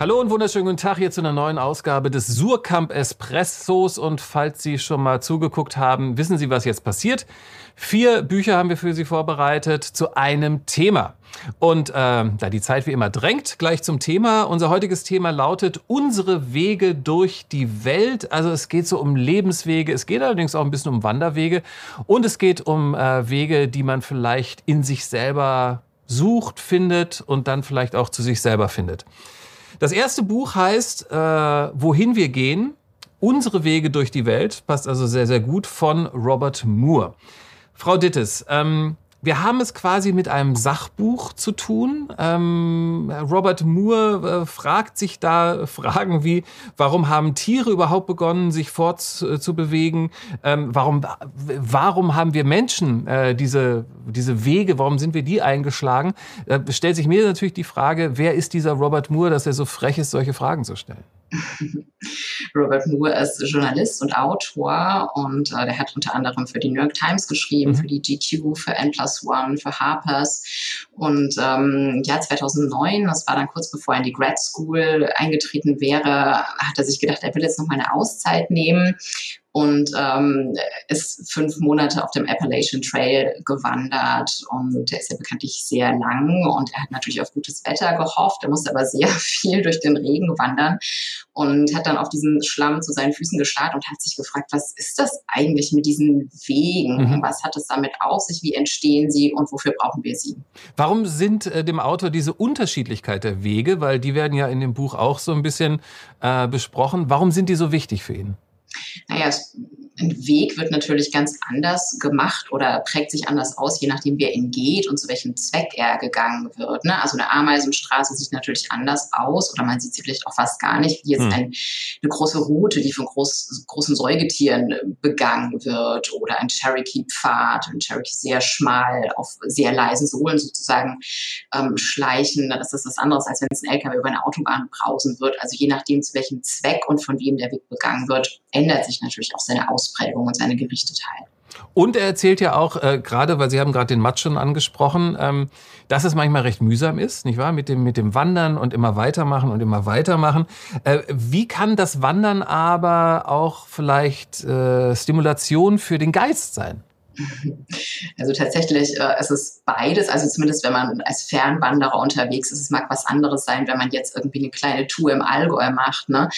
Hallo und wunderschönen guten Tag hier zu einer neuen Ausgabe des Surkamp Espressos. Und falls Sie schon mal zugeguckt haben, wissen Sie, was jetzt passiert. Vier Bücher haben wir für Sie vorbereitet zu einem Thema. Und äh, da die Zeit wie immer drängt, gleich zum Thema. Unser heutiges Thema lautet unsere Wege durch die Welt. Also es geht so um Lebenswege, es geht allerdings auch ein bisschen um Wanderwege und es geht um äh, Wege, die man vielleicht in sich selber sucht, findet und dann vielleicht auch zu sich selber findet. Das erste Buch heißt äh, Wohin wir gehen, unsere Wege durch die Welt, passt also sehr, sehr gut, von Robert Moore. Frau Dittes, ähm, wir haben es quasi mit einem Sachbuch zu tun. Ähm, Robert Moore äh, fragt sich da Fragen wie, warum haben Tiere überhaupt begonnen, sich fortzubewegen? Ähm, warum, warum haben wir Menschen äh, diese, diese Wege, warum sind wir die eingeschlagen? Äh, stellt sich mir natürlich die Frage, wer ist dieser Robert Moore, dass er so frech ist, solche Fragen zu stellen? Robert Moore ist Journalist und Autor und äh, der hat unter anderem für die New York Times geschrieben, mhm. für die GQ, für N Plus One, für Harper's. Und ähm, ja, 2009, das war dann kurz bevor er in die Grad School eingetreten wäre, hat er sich gedacht, er will jetzt noch mal eine Auszeit nehmen und ähm, ist fünf Monate auf dem Appalachian Trail gewandert und der ist ja bekanntlich sehr lang und er hat natürlich auf gutes Wetter gehofft, er musste aber sehr viel durch den Regen wandern und hat dann auf diesen Schlamm zu seinen Füßen gestarrt und hat sich gefragt, was ist das eigentlich mit diesen Wegen? Mhm. Was hat es damit auf sich? Wie entstehen sie und wofür brauchen wir sie? Warum sind äh, dem Autor diese Unterschiedlichkeit der Wege, weil die werden ja in dem Buch auch so ein bisschen äh, besprochen, warum sind die so wichtig für ihn? Naja, ein Weg wird natürlich ganz anders gemacht oder prägt sich anders aus, je nachdem, wer ihn geht und zu welchem Zweck er gegangen wird. Ne? Also eine Ameisenstraße sieht natürlich anders aus oder man sieht sie vielleicht auch fast gar nicht, wie jetzt hm. ein, eine große Route, die von groß, großen Säugetieren begangen wird oder ein Cherokee-Pfad, ein Cherokee sehr schmal auf sehr leisen Sohlen sozusagen ähm, schleichen. Das ist was anderes, als wenn es ein LKW über eine Autobahn brausen wird. Also je nachdem, zu welchem Zweck und von wem der Weg begangen wird, ändert sich natürlich auch seine Ausprägung und seine Gerichtetheit. Und er erzählt ja auch, äh, gerade, weil Sie haben gerade den Matsch schon angesprochen, ähm, dass es manchmal recht mühsam ist, nicht wahr? Mit dem, mit dem Wandern und immer weitermachen und immer weitermachen. Äh, wie kann das Wandern aber auch vielleicht äh, Stimulation für den Geist sein? Also tatsächlich äh, es ist beides. Also zumindest wenn man als Fernwanderer unterwegs ist, es mag was anderes sein, wenn man jetzt irgendwie eine kleine Tour im Allgäu macht. Ne?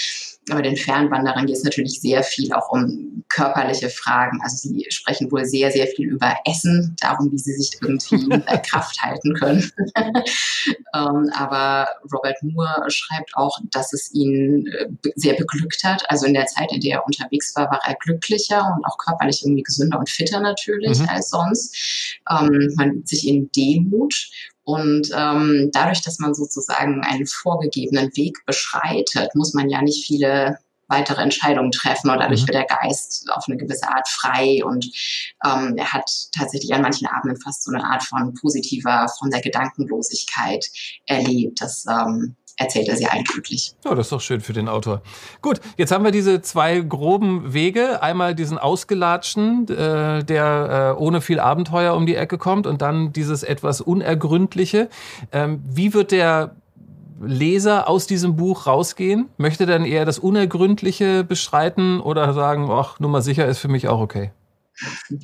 Aber den Fernwanderern geht es natürlich sehr viel auch um körperliche Fragen. Also sie sprechen wohl sehr, sehr viel über Essen, darum, wie sie sich irgendwie äh, Kraft halten können. ähm, aber Robert Moore schreibt auch, dass es ihn äh, sehr beglückt hat. Also in der Zeit, in der er unterwegs war, war er glücklicher und auch körperlich irgendwie gesünder und fitter natürlich mhm. als sonst. Ähm, man übt sich in Demut und ähm, dadurch, dass man sozusagen einen vorgegebenen Weg beschreitet, muss man ja nicht viele weitere Entscheidungen treffen und dadurch mhm. wird der Geist auf eine gewisse Art frei und ähm, er hat tatsächlich an manchen Abenden fast so eine Art von positiver, von der Gedankenlosigkeit erlebt. Das ähm, erzählt er sehr eindrücklich. Ja, das ist doch schön für den Autor. Gut, jetzt haben wir diese zwei groben Wege. Einmal diesen ausgelatschten, äh, der äh, ohne viel Abenteuer um die Ecke kommt und dann dieses etwas Unergründliche. Ähm, wie wird der Leser aus diesem Buch rausgehen? Möchte dann eher das Unergründliche beschreiten oder sagen, ach, Nummer sicher ist für mich auch okay?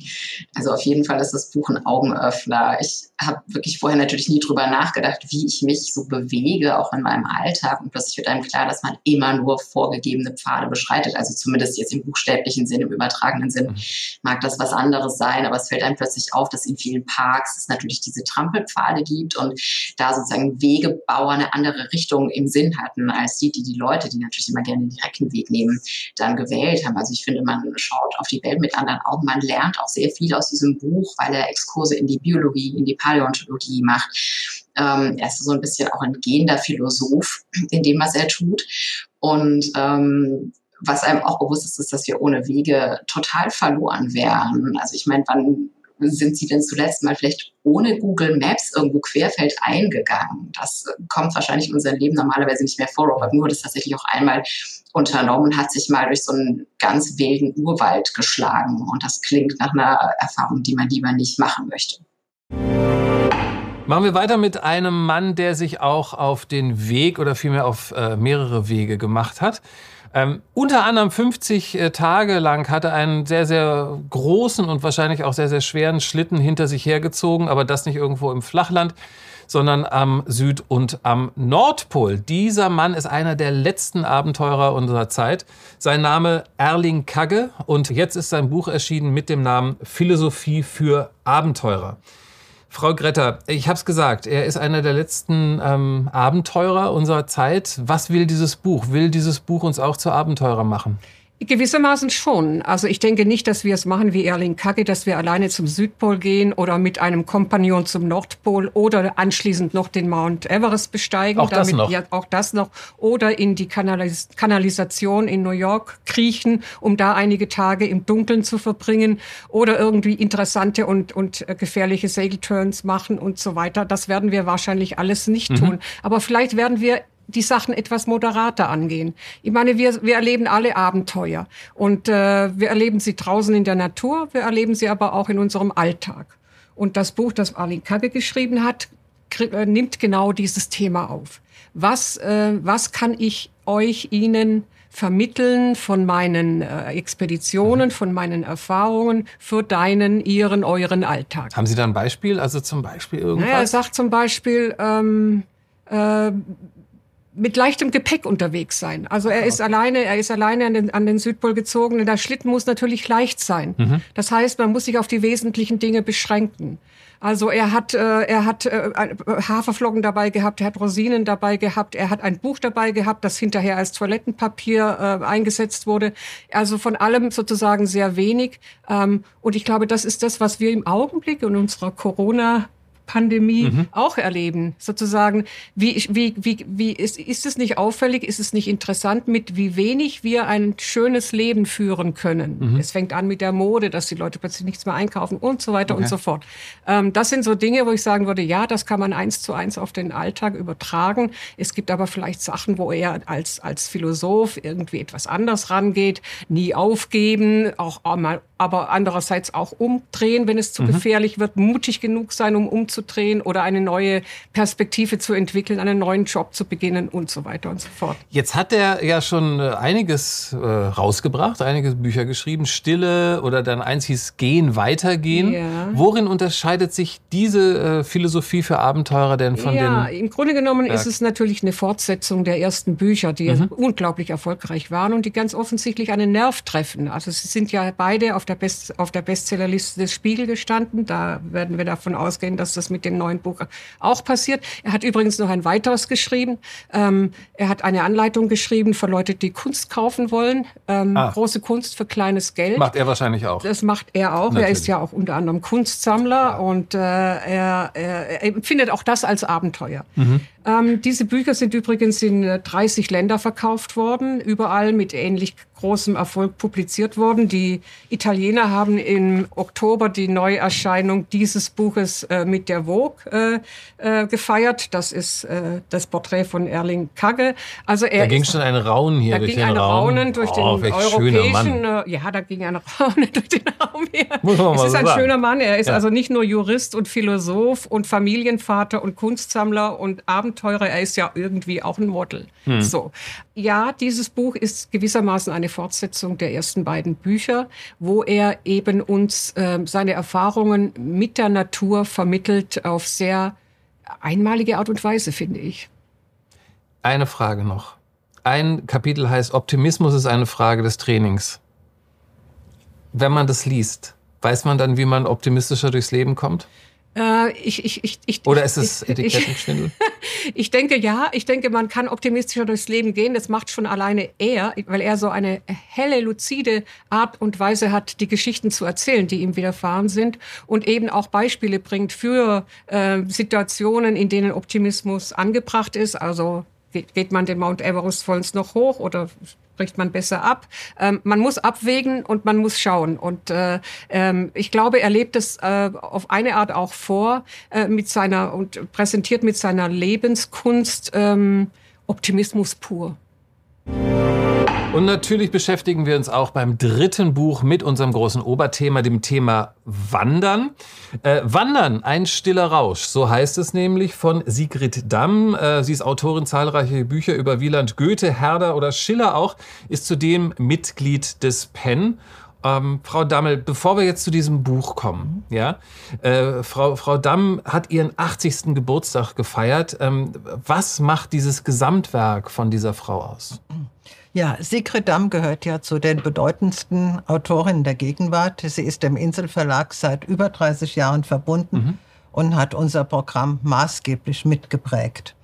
Also auf jeden Fall ist das Buch ein Augenöffner. Ich habe wirklich vorher natürlich nie drüber nachgedacht, wie ich mich so bewege, auch in meinem Alltag. Und plötzlich wird einem klar, dass man immer nur vorgegebene Pfade beschreitet. Also zumindest jetzt im buchstäblichen Sinn, im übertragenen Sinn mhm. mag das was anderes sein. Aber es fällt einem plötzlich auf, dass in vielen Parks es natürlich diese Trampelpfade gibt und da sozusagen Wegebauer eine andere Richtung im Sinn hatten, als die, die die Leute, die natürlich immer gerne den direkten Weg nehmen, dann gewählt haben. Also ich finde, man schaut auf die Welt mit anderen Augen. Man lernt auch sehr viel aus diesem Buch, weil er Exkurse in die Biologie, in die Paläontologie macht. Ähm, er ist so ein bisschen auch ein gehender Philosoph in dem, was er tut. Und ähm, was einem auch bewusst ist, ist, dass wir ohne Wege total verloren wären. Also ich meine, wann sind Sie denn zuletzt mal vielleicht ohne Google Maps irgendwo querfeld eingegangen? Das kommt wahrscheinlich in unserem Leben normalerweise nicht mehr vor. Robert Moore das tatsächlich auch einmal unternommen, hat sich mal durch so einen ganz wilden Urwald geschlagen. Und das klingt nach einer Erfahrung, die man lieber nicht machen möchte. Machen wir weiter mit einem Mann, der sich auch auf den Weg oder vielmehr auf äh, mehrere Wege gemacht hat. Ähm, unter anderem 50 äh, Tage lang hat er einen sehr, sehr großen und wahrscheinlich auch sehr, sehr schweren Schlitten hinter sich hergezogen, aber das nicht irgendwo im Flachland, sondern am Süd- und am Nordpol. Dieser Mann ist einer der letzten Abenteurer unserer Zeit. Sein Name Erling Kagge und jetzt ist sein Buch erschienen mit dem Namen Philosophie für Abenteurer. Frau Gretter, ich habe es gesagt, er ist einer der letzten ähm, Abenteurer unserer Zeit. Was will dieses Buch? Will dieses Buch uns auch zu Abenteurer machen? Gewissermaßen schon. Also ich denke nicht, dass wir es machen wie Erling Kagge, dass wir alleine zum Südpol gehen oder mit einem Kompagnon zum Nordpol oder anschließend noch den Mount Everest besteigen. Auch das noch. Ja, auch das noch. Oder in die Kanalis Kanalisation in New York kriechen, um da einige Tage im Dunkeln zu verbringen. Oder irgendwie interessante und, und äh, gefährliche Segelturns machen und so weiter. Das werden wir wahrscheinlich alles nicht mhm. tun. Aber vielleicht werden wir die Sachen etwas moderater angehen. Ich meine, wir, wir erleben alle Abenteuer und äh, wir erleben sie draußen in der Natur, wir erleben sie aber auch in unserem Alltag. Und das Buch, das Arlene Kagge geschrieben hat, äh, nimmt genau dieses Thema auf. Was, äh, was kann ich euch, Ihnen vermitteln von meinen äh, Expeditionen, von meinen Erfahrungen für deinen, ihren, euren Alltag? Haben Sie da ein Beispiel? Also zum Beispiel irgendwas? Naja, er sagt zum Beispiel, ähm, äh, mit leichtem Gepäck unterwegs sein. Also er ist alleine, er ist alleine an den, an den Südpol gezogen. Und der Schlitten muss natürlich leicht sein. Mhm. Das heißt, man muss sich auf die wesentlichen Dinge beschränken. Also er hat, äh, er hat äh, Haferflocken dabei gehabt, er hat Rosinen dabei gehabt, er hat ein Buch dabei gehabt, das hinterher als Toilettenpapier äh, eingesetzt wurde. Also von allem sozusagen sehr wenig. Ähm, und ich glaube, das ist das, was wir im Augenblick in unserer Corona Pandemie mhm. auch erleben. Sozusagen, wie, wie, wie, wie ist, ist es nicht auffällig, ist es nicht interessant, mit wie wenig wir ein schönes Leben führen können. Mhm. Es fängt an mit der Mode, dass die Leute plötzlich nichts mehr einkaufen und so weiter okay. und so fort. Ähm, das sind so Dinge, wo ich sagen würde, ja, das kann man eins zu eins auf den Alltag übertragen. Es gibt aber vielleicht Sachen, wo er als, als Philosoph irgendwie etwas anders rangeht, nie aufgeben, auch mal aber andererseits auch umdrehen, wenn es zu mhm. gefährlich wird, mutig genug sein, um umzudrehen oder eine neue Perspektive zu entwickeln, einen neuen Job zu beginnen und so weiter und so fort. Jetzt hat er ja schon äh, einiges äh, rausgebracht, einige Bücher geschrieben, Stille oder dann eins hieß Gehen, Weitergehen. Ja. Worin unterscheidet sich diese äh, Philosophie für Abenteurer denn von ja, den... Ja, im Grunde genommen Berg. ist es natürlich eine Fortsetzung der ersten Bücher, die mhm. unglaublich erfolgreich waren und die ganz offensichtlich einen Nerv treffen. Also sie sind ja beide auf der, Best, auf der Bestsellerliste des Spiegel gestanden. Da werden wir davon ausgehen, dass das mit dem neuen Buch auch passiert. Er hat übrigens noch ein weiteres geschrieben. Ähm, er hat eine Anleitung geschrieben für Leute, die Kunst kaufen wollen. Ähm, ah. Große Kunst für kleines Geld. Macht er wahrscheinlich auch. Das macht er auch. Natürlich. Er ist ja auch unter anderem Kunstsammler ja. und äh, er, er, er empfindet auch das als Abenteuer. Mhm. Ähm, diese Bücher sind übrigens in 30 äh, Länder verkauft worden, überall mit ähnlich großem Erfolg publiziert worden. Die Italiener haben im Oktober die Neuerscheinung dieses Buches äh, mit der Vogue äh, äh, gefeiert. Das ist äh, das Porträt von Erling Kagge. Also er da ging ist, schon ein Raunen hier da durch ging den ein Raum. Raunen durch oh, den europäischen. Äh, ja, da ging ein Raunen durch den Raum hier. Muss man es ist so ein sagen. schöner Mann. Er ist ja. also nicht nur Jurist und Philosoph und Familienvater und Kunstsammler und Abenteurer. Er ist ja irgendwie auch ein Model. Hm. So. Ja, dieses Buch ist gewissermaßen eine Fortsetzung der ersten beiden Bücher, wo er eben uns äh, seine Erfahrungen mit der Natur vermittelt auf sehr einmalige Art und Weise, finde ich. Eine Frage noch. Ein Kapitel heißt Optimismus ist eine Frage des Trainings. Wenn man das liest, weiß man dann, wie man optimistischer durchs Leben kommt? Äh, ich, ich, ich, ich, Oder ist es Etikettenschwindel? Ich, ich denke ja, ich denke, man kann optimistischer durchs Leben gehen. Das macht schon alleine er, weil er so eine helle, luzide Art und Weise hat, die Geschichten zu erzählen, die ihm widerfahren sind und eben auch Beispiele bringt für äh, Situationen, in denen Optimismus angebracht ist. Also geht man den Mount Everest vollends noch hoch oder bricht man besser ab. Ähm, man muss abwägen und man muss schauen. Und äh, ähm, ich glaube, er lebt es äh, auf eine Art auch vor äh, mit seiner und präsentiert mit seiner Lebenskunst ähm, Optimismus pur. Und natürlich beschäftigen wir uns auch beim dritten Buch mit unserem großen Oberthema, dem Thema Wandern. Äh, Wandern, ein stiller Rausch, so heißt es nämlich von Sigrid Damm. Äh, sie ist Autorin zahlreicher Bücher über Wieland Goethe, Herder oder Schiller auch, ist zudem Mitglied des PEN ähm, Frau Dammel, bevor wir jetzt zu diesem Buch kommen, ja, äh, Frau, Frau Damm hat ihren 80. Geburtstag gefeiert. Ähm, was macht dieses Gesamtwerk von dieser Frau aus? Ja, Sigrid Damm gehört ja zu den bedeutendsten Autorinnen der Gegenwart. Sie ist dem Inselverlag seit über 30 Jahren verbunden mhm. und hat unser Programm maßgeblich mitgeprägt.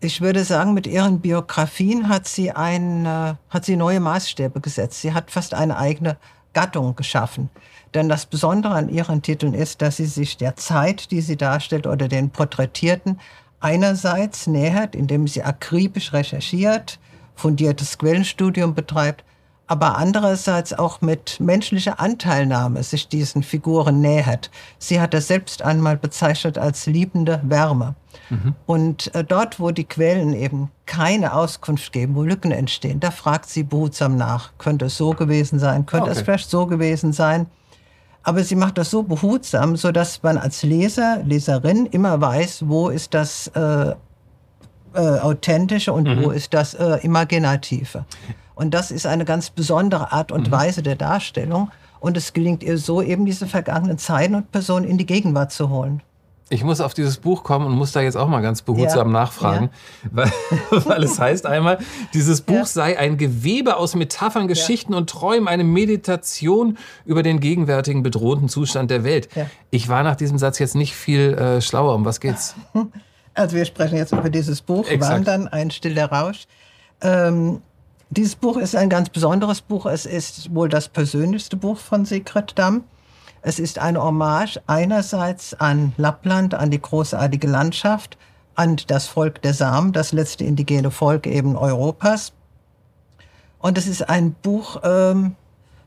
Ich würde sagen, mit ihren Biografien hat sie, ein, äh, hat sie neue Maßstäbe gesetzt. Sie hat fast eine eigene Gattung geschaffen. Denn das Besondere an ihren Titeln ist, dass sie sich der Zeit, die sie darstellt, oder den Porträtierten einerseits nähert, indem sie akribisch recherchiert, fundiertes Quellenstudium betreibt, aber andererseits auch mit menschlicher Anteilnahme sich diesen Figuren nähert. Sie hat das selbst einmal bezeichnet als liebende Wärme. Mhm. Und äh, dort, wo die Quellen eben keine Auskunft geben, wo Lücken entstehen, da fragt sie behutsam nach. Könnte es so gewesen sein? Könnte okay. es vielleicht so gewesen sein? Aber sie macht das so behutsam, so dass man als Leser, Leserin immer weiß, wo ist das äh, äh, Authentische und mhm. wo ist das äh, Imaginative. Und das ist eine ganz besondere Art und mhm. Weise der Darstellung. Und es gelingt ihr so, eben diese vergangenen Zeiten und Personen in die Gegenwart zu holen. Ich muss auf dieses Buch kommen und muss da jetzt auch mal ganz behutsam ja. nachfragen, ja. Weil, weil, es heißt einmal, dieses Buch ja. sei ein Gewebe aus Metaphern, Geschichten und Träumen, eine Meditation über den gegenwärtigen bedrohten Zustand der Welt. Ich war nach diesem Satz jetzt nicht viel äh, schlauer. Um was geht's? Also wir sprechen jetzt über dieses Buch, Exakt. Wandern, ein stiller Rausch. Ähm, dieses Buch ist ein ganz besonderes Buch. Es ist wohl das persönlichste Buch von Sigrid Damm. Es ist eine Hommage einerseits an Lappland, an die großartige Landschaft, an das Volk der Samen, das letzte indigene Volk eben Europas. Und es ist ein Buch ähm,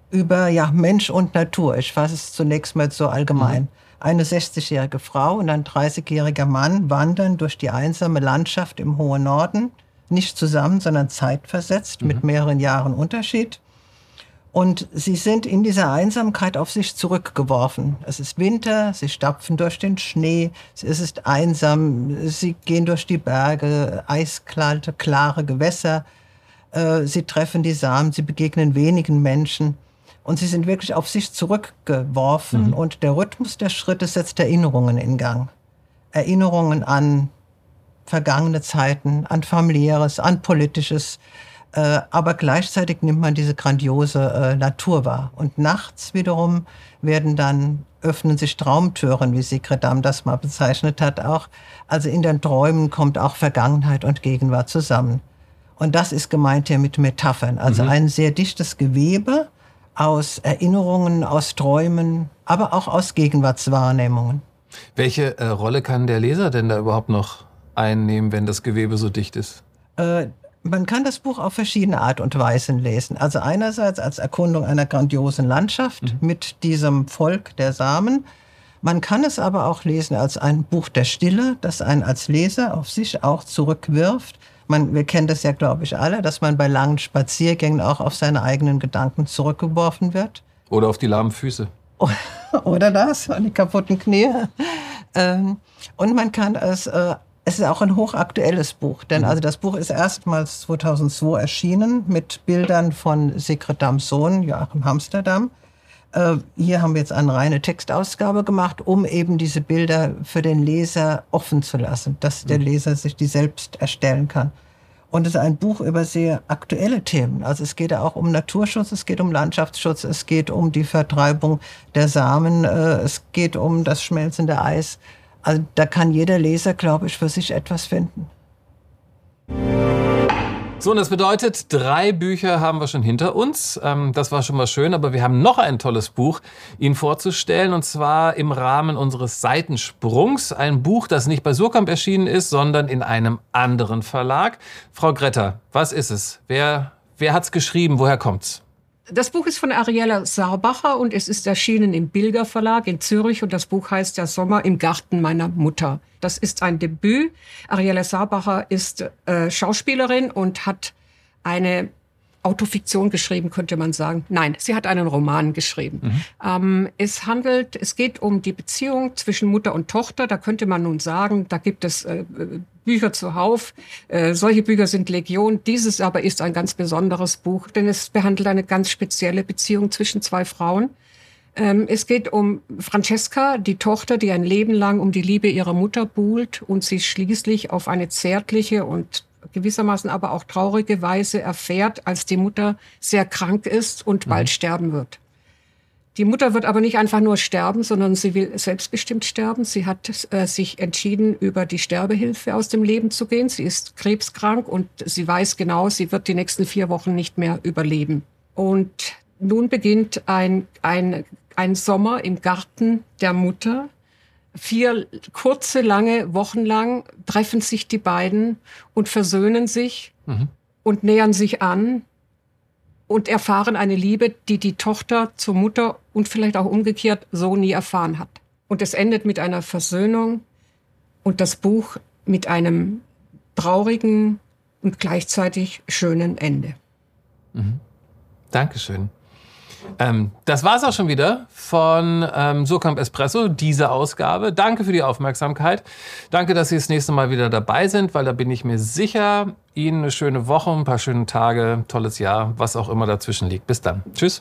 über ja, Mensch und Natur. Ich fasse es zunächst mal so allgemein. Mhm. Eine 60-jährige Frau und ein 30-jähriger Mann wandern durch die einsame Landschaft im hohen Norden – nicht zusammen, sondern zeitversetzt mhm. mit mehreren Jahren Unterschied. Und sie sind in dieser Einsamkeit auf sich zurückgeworfen. Es ist Winter, sie stapfen durch den Schnee, es ist einsam, sie gehen durch die Berge, eiskalte, klare Gewässer, äh, sie treffen die Samen, sie begegnen wenigen Menschen. Und sie sind wirklich auf sich zurückgeworfen. Mhm. Und der Rhythmus der Schritte setzt Erinnerungen in Gang. Erinnerungen an vergangene Zeiten, an familiäres, an politisches. Äh, aber gleichzeitig nimmt man diese grandiose äh, Natur wahr. Und nachts wiederum werden dann, öffnen sich Traumtüren, wie Sigrid Damm das mal bezeichnet hat, auch. Also in den Träumen kommt auch Vergangenheit und Gegenwart zusammen. Und das ist gemeint hier mit Metaphern. Also mhm. ein sehr dichtes Gewebe aus Erinnerungen, aus Träumen, aber auch aus Gegenwartswahrnehmungen. Welche äh, Rolle kann der Leser denn da überhaupt noch einnehmen, wenn das Gewebe so dicht ist? Äh, man kann das Buch auf verschiedene Art und Weisen lesen. Also einerseits als Erkundung einer grandiosen Landschaft mhm. mit diesem Volk der Samen. Man kann es aber auch lesen als ein Buch der Stille, das einen als Leser auf sich auch zurückwirft. Man, wir kennen das ja, glaube ich, alle, dass man bei langen Spaziergängen auch auf seine eigenen Gedanken zurückgeworfen wird. Oder auf die lahmen Füße. Oder das, an die kaputten Knie. Ähm, und man kann es äh, es ist auch ein hochaktuelles Buch, denn mhm. also das Buch ist erstmals 2002 erschienen mit Bildern von Sigrid Dams Sohn, Joachim Amsterdam. Äh, hier haben wir jetzt eine reine Textausgabe gemacht, um eben diese Bilder für den Leser offen zu lassen, dass der mhm. Leser sich die selbst erstellen kann. Und es ist ein Buch über sehr aktuelle Themen. Also es geht ja auch um Naturschutz, es geht um Landschaftsschutz, es geht um die Vertreibung der Samen, äh, es geht um das schmelzende Eis. Also da kann jeder Leser, glaube ich, für sich etwas finden. So, und das bedeutet, drei Bücher haben wir schon hinter uns. Ähm, das war schon mal schön, aber wir haben noch ein tolles Buch Ihnen vorzustellen, und zwar im Rahmen unseres Seitensprungs. Ein Buch, das nicht bei Surkamp erschienen ist, sondern in einem anderen Verlag. Frau Gretter, was ist es? Wer, wer hat's geschrieben? Woher kommt's? Das Buch ist von Ariella Saarbacher und es ist erschienen im Bilger Verlag in Zürich und das Buch heißt Der Sommer im Garten meiner Mutter. Das ist ein Debüt. Ariella Saarbacher ist äh, Schauspielerin und hat eine Autofiktion geschrieben, könnte man sagen. Nein, sie hat einen Roman geschrieben. Mhm. Ähm, es handelt, es geht um die Beziehung zwischen Mutter und Tochter. Da könnte man nun sagen, da gibt es äh, Bücher zuhauf. Äh, solche Bücher sind Legion. Dieses aber ist ein ganz besonderes Buch, denn es behandelt eine ganz spezielle Beziehung zwischen zwei Frauen. Ähm, es geht um Francesca, die Tochter, die ein Leben lang um die Liebe ihrer Mutter buhlt und sie schließlich auf eine zärtliche und gewissermaßen aber auch traurige Weise erfährt, als die Mutter sehr krank ist und bald mhm. sterben wird. Die Mutter wird aber nicht einfach nur sterben, sondern sie will selbstbestimmt sterben. Sie hat äh, sich entschieden, über die Sterbehilfe aus dem Leben zu gehen. Sie ist krebskrank und sie weiß genau, sie wird die nächsten vier Wochen nicht mehr überleben. Und nun beginnt ein, ein, ein Sommer im Garten der Mutter. Vier kurze, lange Wochen lang treffen sich die beiden und versöhnen sich mhm. und nähern sich an und erfahren eine Liebe, die die Tochter zur Mutter und vielleicht auch umgekehrt so nie erfahren hat. Und es endet mit einer Versöhnung und das Buch mit einem traurigen und gleichzeitig schönen Ende. Mhm. Dankeschön. Ähm, das war's auch schon wieder von ähm, Surkamp Espresso, diese Ausgabe. Danke für die Aufmerksamkeit. Danke, dass Sie das nächste Mal wieder dabei sind, weil da bin ich mir sicher, Ihnen eine schöne Woche, ein paar schöne Tage, tolles Jahr, was auch immer dazwischen liegt. Bis dann. Tschüss.